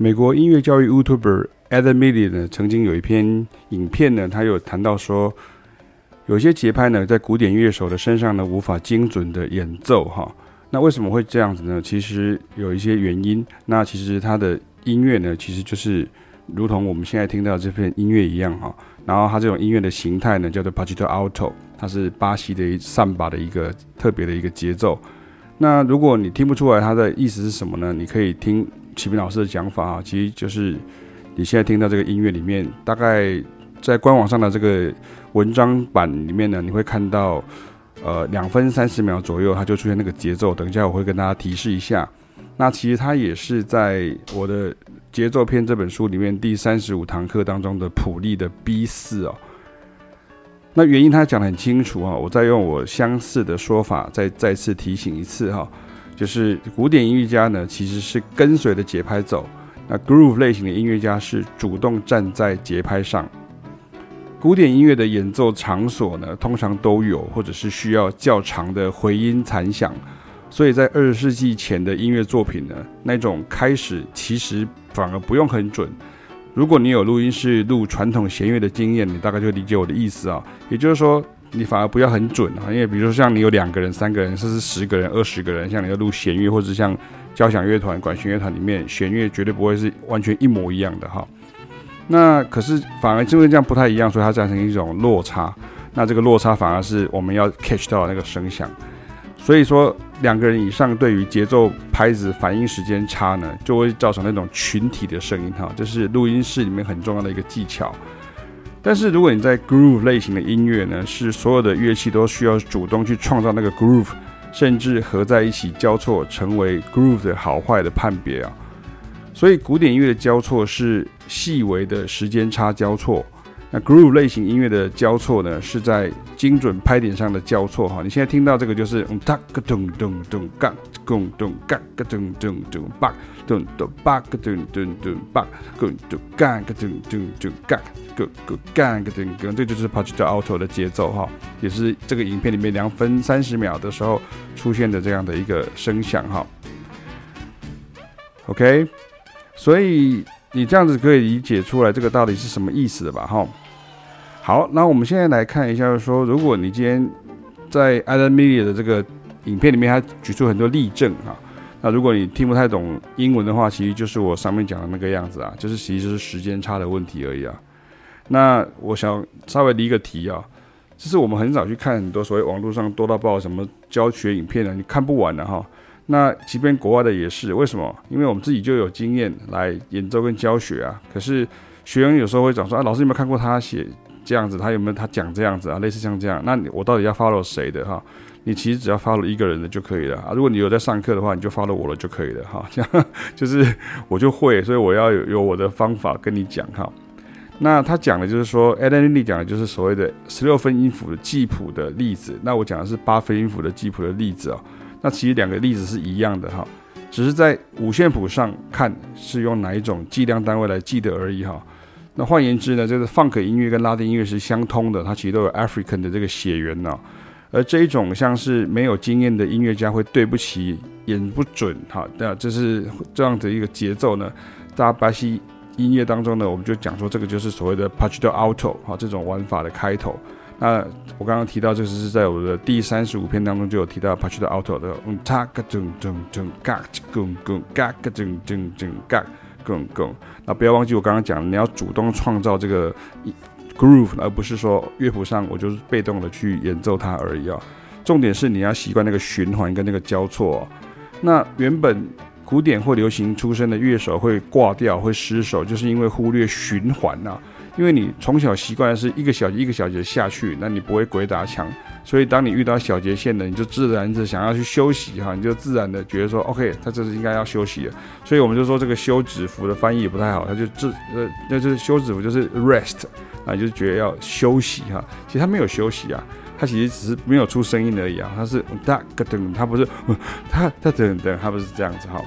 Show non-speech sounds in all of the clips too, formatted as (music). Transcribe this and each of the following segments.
美国音乐教育 YouTuber Adam Milli 呢，曾经有一篇影片呢，他有谈到说，有些节拍呢，在古典乐手的身上呢，无法精准的演奏哈。那为什么会这样子呢？其实有一些原因。那其实他的音乐呢，其实就是如同我们现在听到这片音乐一样哈。然后它这种音乐的形态呢，叫做 Pasito Alto，它是巴西的一桑巴的一个特别的一个节奏。那如果你听不出来它的意思是什么呢？你可以听启明老师的讲法啊，其实就是你现在听到这个音乐里面，大概在官网上的这个文章版里面呢，你会看到。呃，两分三十秒左右，它就出现那个节奏。等一下我会跟大家提示一下。那其实它也是在我的节奏篇这本书里面第三十五堂课当中的谱例的 B 四哦。那原因他讲得很清楚哈，我再用我相似的说法再再次提醒一次哈，就是古典音乐家呢其实是跟随着节拍走，那 groove 类型的音乐家是主动站在节拍上。古典音乐的演奏场所呢，通常都有，或者是需要较长的回音残响，所以在二十世纪前的音乐作品呢，那种开始其实反而不用很准。如果你有录音室录传统弦乐的经验，你大概就理解我的意思啊。也就是说，你反而不要很准啊，因为比如说像你有两个人、三个人，甚至十个人、二十个人，像你要录弦乐，或者像交响乐团、管弦乐团里面，弦乐绝对不会是完全一模一样的哈。那可是反而因为这样不太一样，所以它造成一种落差。那这个落差反而是我们要 catch 到那个声响。所以说两个人以上对于节奏拍子反应时间差呢，就会造成那种群体的声音哈，这是录音室里面很重要的一个技巧。但是如果你在 groove 类型的音乐呢，是所有的乐器都需要主动去创造那个 groove，甚至合在一起交错成为 groove 的好坏的判别啊。所以古典音乐的交错是细微的时间差交错，那 groove 类型音乐的交错呢，是在精准拍点上的交错哈。你现在听到这个就是嗯哒个咚咚咚嘎咚咚嘎个咚咚咚巴咚咚巴个咚咚咚巴咚咚嘎个咚咚咚嘎个个嘎个咚咚，这就是 Pasito Alto 的节奏哈，也是这个影片里面两分三十秒的时候出现的这样的一个声响哈。OK。所以你这样子可以理解出来这个到底是什么意思的吧？哈，好，那我们现在来看一下，说，如果你今天在 Adam Milli 的这个影片里面，他举出很多例证啊，那如果你听不太懂英文的话，其实就是我上面讲的那个样子啊，就是其实是时间差的问题而已啊。那我想稍微离个题啊，就是我们很少去看很多所谓网络上多到爆什么教学影片啊，你看不完的哈。那即便国外的也是，为什么？因为我们自己就有经验来演奏跟教学啊。可是学员有时候会讲说啊，老师有没有看过他写这样子？他有没有他讲这样子啊？类似像这样，那我到底要 follow 谁的哈？你其实只要 follow 一个人的就可以了啊。如果你有在上课的话，你就 follow 我了就可以了哈。这 (laughs) 样就是我就会，所以我要有有我的方法跟你讲哈。那他讲的就是说，Adam Milli 讲的就是所谓的十六分音符的记谱的例子。那我讲的是八分音符的记谱的例子啊。那其实两个例子是一样的哈，只是在五线谱上看是用哪一种计量单位来记得而已哈。那换言之呢，就是 Funk 音乐跟拉丁音乐是相通的，它其实都有 African 的这个血缘呢。而这一种像是没有经验的音乐家会对不起演不准哈，那这是这样的一个节奏呢。在巴西音乐当中呢，我们就讲说这个就是所谓的 Pasito Alto 哈，这种玩法的开头。那我刚刚提到，这个是在我的第三十五篇当中就有提到 Pasito Alto 的，嗯，它个咚咚咚嘎咚咚嘎个咚咚咚嘎咚咚。那不要忘记我刚刚讲，你要主动创造这个 groove，而不是说乐谱上我就是被动的去演奏它而已啊。重点是你要习惯那个循环跟那个交错。那原本古典或流行出身的乐手会挂掉、会失手，就是因为忽略循环呐。因为你从小习惯的是一个小节一个小节下去，那你不会鬼打墙，所以当你遇到小节线的，你就自然的想要去休息哈，你就自然的觉得说，OK，他这是应该要休息了，所以我们就说这个休止符的翻译也不太好，他就自呃，那就是休止符就是 rest 啊，就是觉得要休息哈，其实他没有休息啊，他其实只是没有出声音而已啊，他是哒个噔，他不是他他噔噔，(laughs) 他不是这样子哈。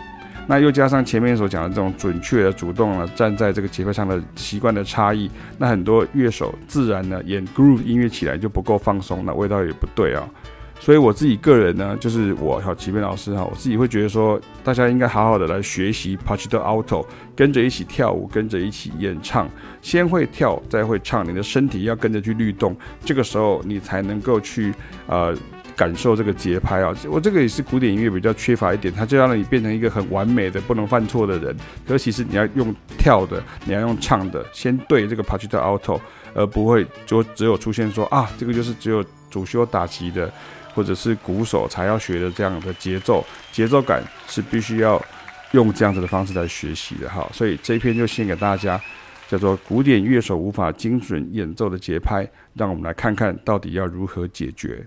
那又加上前面所讲的这种准确的、主动的站在这个节拍上的习惯的差异，那很多乐手自然呢演 groove 音乐起来就不够放松，那味道也不对啊。所以我自己个人呢，就是我哈启斌老师哈，我自己会觉得说，大家应该好好的来学习 Pacito Alto，跟着一起跳舞，跟着一起演唱，先会跳再会唱，你的身体要跟着去律动，这个时候你才能够去呃。感受这个节拍啊，我这个也是古典音乐比较缺乏一点，它就让你变成一个很完美的、不能犯错的人。可是其实你要用跳的，你要用唱的，先对这个 Pacito Alto，而不会就只有出现说啊，这个就是只有主修打击的或者是鼓手才要学的这样的节奏，节奏感是必须要用这样子的方式来学习的哈。所以这一篇就献给大家，叫做古典乐手无法精准演奏的节拍，让我们来看看到底要如何解决。